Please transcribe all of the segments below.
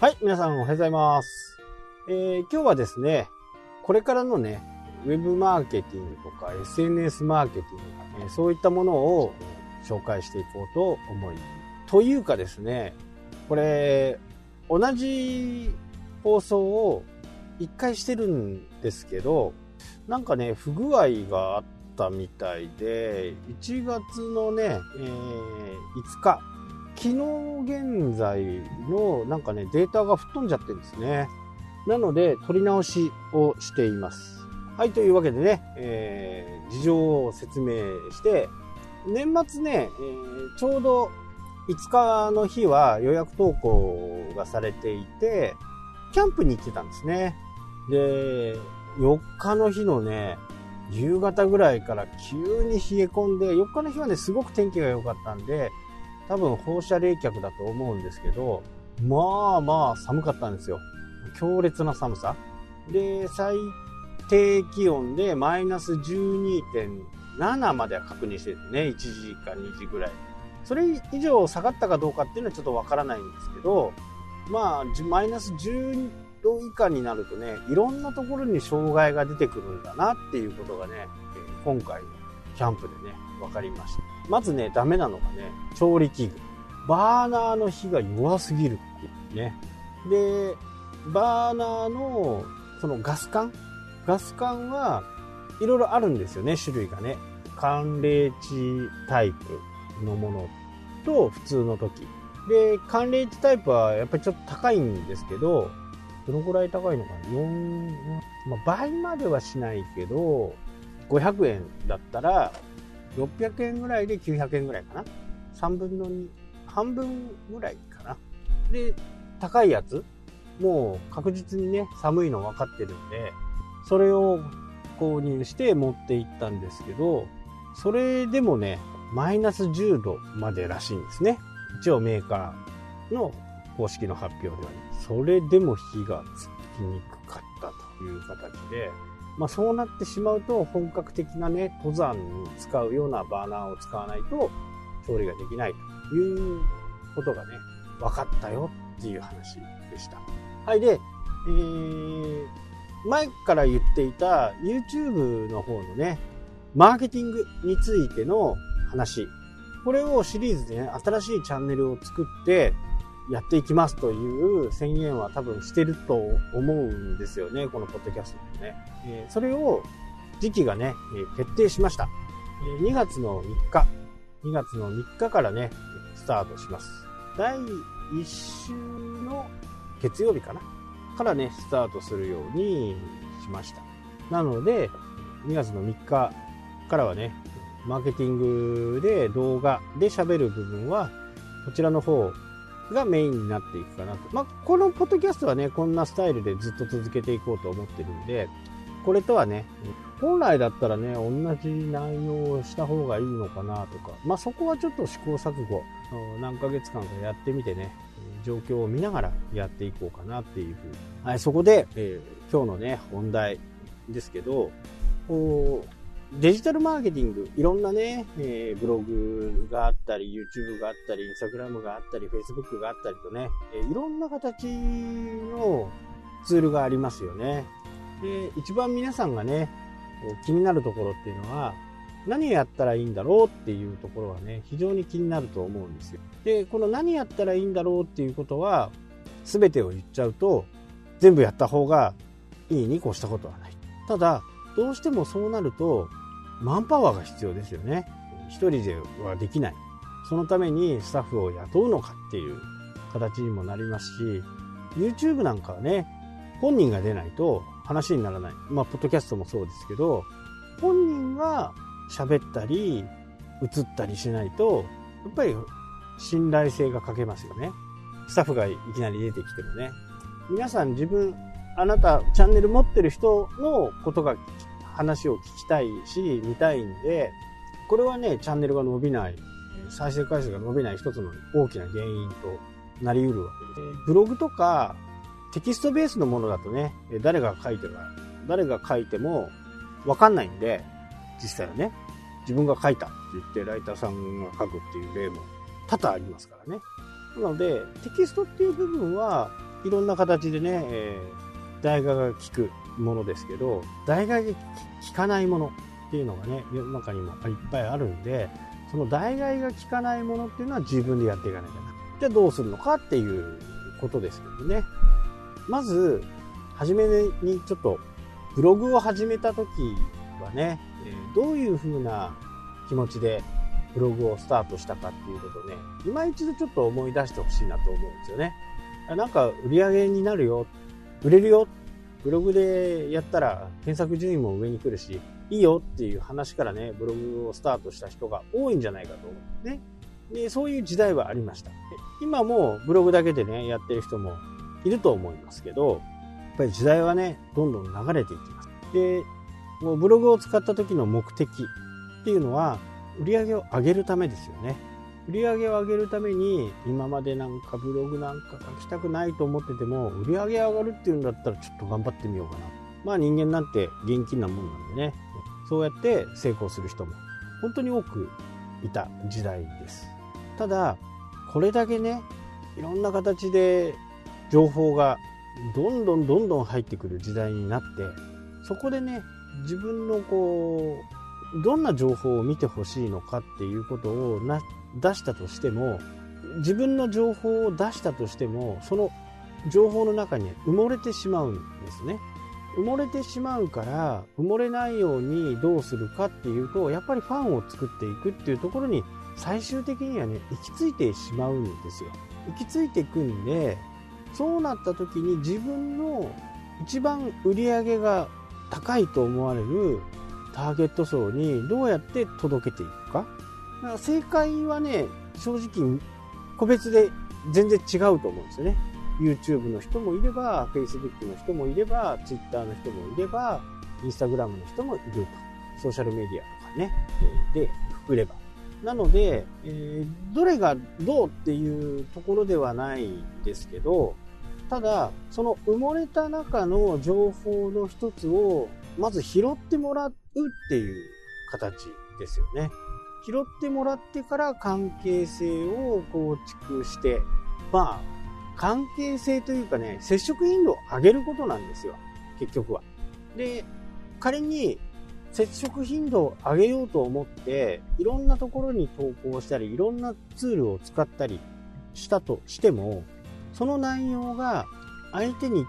はい、皆さんおはようございます。えー今日はですね、これからのね、ウェブマーケティングとか SNS マーケティング、えーそういったものを紹介していこうと思い、というかですね、これ、同じ放送を一回してるんですけど、なんかね、不具合があったみたいで、1月のね、えー5日、昨日現在のなんかね、データが吹っ飛んじゃってるんですね。なので、取り直しをしています。はい、というわけでね、えー事情を説明して、年末ね、えーちょうど5日の日は予約投稿がされていて、キャンプに行ってたんですね。で、4日の日のね、夕方ぐらいから急に冷え込んで、4日の日はね、すごく天気が良かったんで、多分放射冷却だと思うんですけど、まあまあ寒かったんですよ。強烈な寒さ。で、最低気温でマイナス12.7までは確認してるね。1時か2時ぐらい。それ以上下がったかどうかっていうのはちょっとわからないんですけど、まあ、マイナス10度以下になるとね、いろんなところに障害が出てくるんだなっていうことがね、今回のキャンプでね、わかりました。まずね、ダメなのがね、調理器具。バーナーの火が弱すぎるっていうね。で、バーナーの、そのガス管？ガス管はいろいろあるんですよね、種類がね。寒冷地タイプのものと普通の時。で、寒冷地タイプはやっぱりちょっと高いんですけど、どのくらい高いのかな ?4、まあ、倍まではしないけど、500円だったら、600円ぐらいで900円ぐらいかな ?3 分の2、半分ぐらいかなで、高いやつもう確実にね、寒いの分かってるんで、それを購入して持って行ったんですけど、それでもね、マイナス10度までらしいんですね。一応メーカーの公式の発表では。それでも火がつきにくかったという形で、まあそうなってしまうと本格的なね、登山に使うようなバーナーを使わないと調理ができないということがね、分かったよっていう話でした。はい、で、えー、前から言っていた YouTube の方のね、マーケティングについての話。これをシリーズでね、新しいチャンネルを作ってやっていきますという宣言は多分してると思うんですよね、このポッドキャストでね。えーそれを時期がね、えー決定しました。え2月の3日、2月の3日からね、スタートします。第1週の月曜日かな？からね、スタートするようにしました。なので、2月の3日からはね、マーケティングで動画で喋る部分は、こちらの方がメインになっていくかなと。まあ、このポッドキャストはね、こんなスタイルでずっと続けていこうと思ってるんで、これとはね、本来だったらね、同じ内容をした方がいいのかなとか、まあそこはちょっと試行錯誤、何ヶ月間かやってみてね、状況を見ながらやっていこうかなっていうふうに。はい、そこで、えー今日のね、本題ですけど、デジタルマーケティング、いろんなね、えーブログがあったり、YouTube があったり、Instagram があったり、Facebook があったりとね、えーいろんな形のツールがありますよね。で、一番皆さんがね、気になるところっていうのは、何やったらいいんだろうっていうところはね、非常に気になると思うんですよ。で、この何やったらいいんだろうっていうことは、全てを言っちゃうと、全部やった方がいいに越したことはない。ただ、どうしてもそうなると、マンパワーが必要ですよね。一人ではできない。そのためにスタッフを雇うのかっていう形にもなりますし、YouTube なんかはね、本人が出ないと話にならない。まあ、ポッドキャストもそうですけど、本人が喋ったり、映ったりしないと、やっぱり信頼性が欠けますよね。スタッフがいきなり出てきてもね。皆さん自分、あなたチャンネル持ってる人のことが聞話を聞きたいし、見たいんで、これはね、チャンネルが伸びない、再生回数が伸びない一つの大きな原因となり得るわけです。ブログとかテキストベースのものだとね、誰が書いてるか、誰が書いてもわかんないんで、実際はね、自分が書いたって言ってライターさんが書くっていう例も多々ありますからね。なので、テキストっていう部分は、いろんな形でね、えー、代替が効くものですけど、代替が効かないものっていうのがね、世の中にもいっぱいあるんで、その代替が効かないものっていうのは自分でやっていかなきゃな。じゃあどうするのかっていうことですけどね。まず、初めにちょっとブログを始めた時はね、どういう風な気持ちでブログをスタートしたかっていうことをね、今一度ちょっと思い出してほしいなと思うんですよね。なんか売り上げになるよ、売れるよ、ブログでやったら検索順位も上に来るし、いいよっていう話からね、ブログをスタートした人が多いんじゃないかと思うね。で、そういう時代はありました。今もブログだけでね、やってる人もいると思いますけど、やっぱり時代はね、どんどん流れていきます。で、もうブログを使った時の目的っていうのは、売り上げを上げるためですよね。売り上げを上げるために、今までなんかブログなんか書きたくないと思ってても、売り上げ上がるっていうんだったらちょっと頑張ってみようかな。まあ人間なんて現金なもんなんでね、そうやって成功する人も本当に多くいた時代です。ただ、これだけね、いろんな形で情報がどんどんどんどん入ってくる時代になって、そこでね、自分のこう、どんな情報を見てほしいのかっていうことをな出したとしても、自分の情報を出したとしても、その情報の中に埋もれてしまうんですね。埋もれてしまうから埋もれないようにどうするかっていうとやっぱりファンを作っていくっていうところに最終的にはね行き着いてしまうんですよ行き着いていくんでそうなった時に自分の一番売り上げが高いと思われるターゲット層にどうやって届けていくか？か正解はね正直個別で全然違うと思うんですよね YouTube の人もいれば、Facebook の人もいれば、Twitter の人もいれば、Instagram の人もいると。ソーシャルメディアとかね、で、くれば。なので、えー、どれがどうっていうところではないんですけど、ただ、その埋もれた中の情報の一つを、まず拾ってもらうっていう形ですよね。拾ってもらってから関係性を構築して、まあ、関係性というかね、接触頻度を上げることなんですよ。結局は。で、仮に接触頻度を上げようと思って、いろんなところに投稿したり、いろんなツールを使ったりしたとしても、その内容が相手に、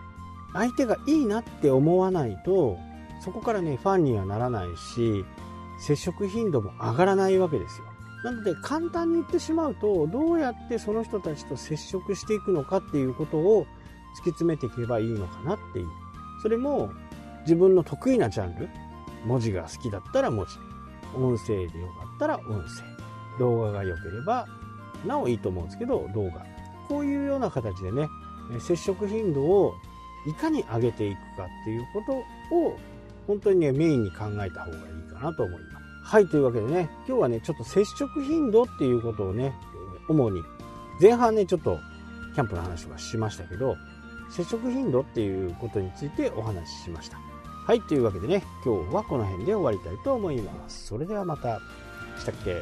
相手がいいなって思わないと、そこからね、ファンにはならないし、接触頻度も上がらないわけですよ。なので簡単に言ってしまうとどうやってその人たちと接触していくのかっていうことを突き詰めていけばいいのかなっていう。それも自分の得意なジャンル文字が好きだったら文字。音声でよかったら音声。動画が良ければなおいいと思うんですけど動画。こういうような形でね接触頻度をいかに上げていくかっていうことを本当にねメインに考えた方がいいかなと思いますはい、というわけでね、今日はね、ちょっと接触頻度っていうことをね、主に、前半ね、ちょっとキャンプの話はしましたけど、接触頻度っていうことについてお話ししました。はい、というわけでね、今日はこの辺で終わりたいと思います。それではまた。したっけ？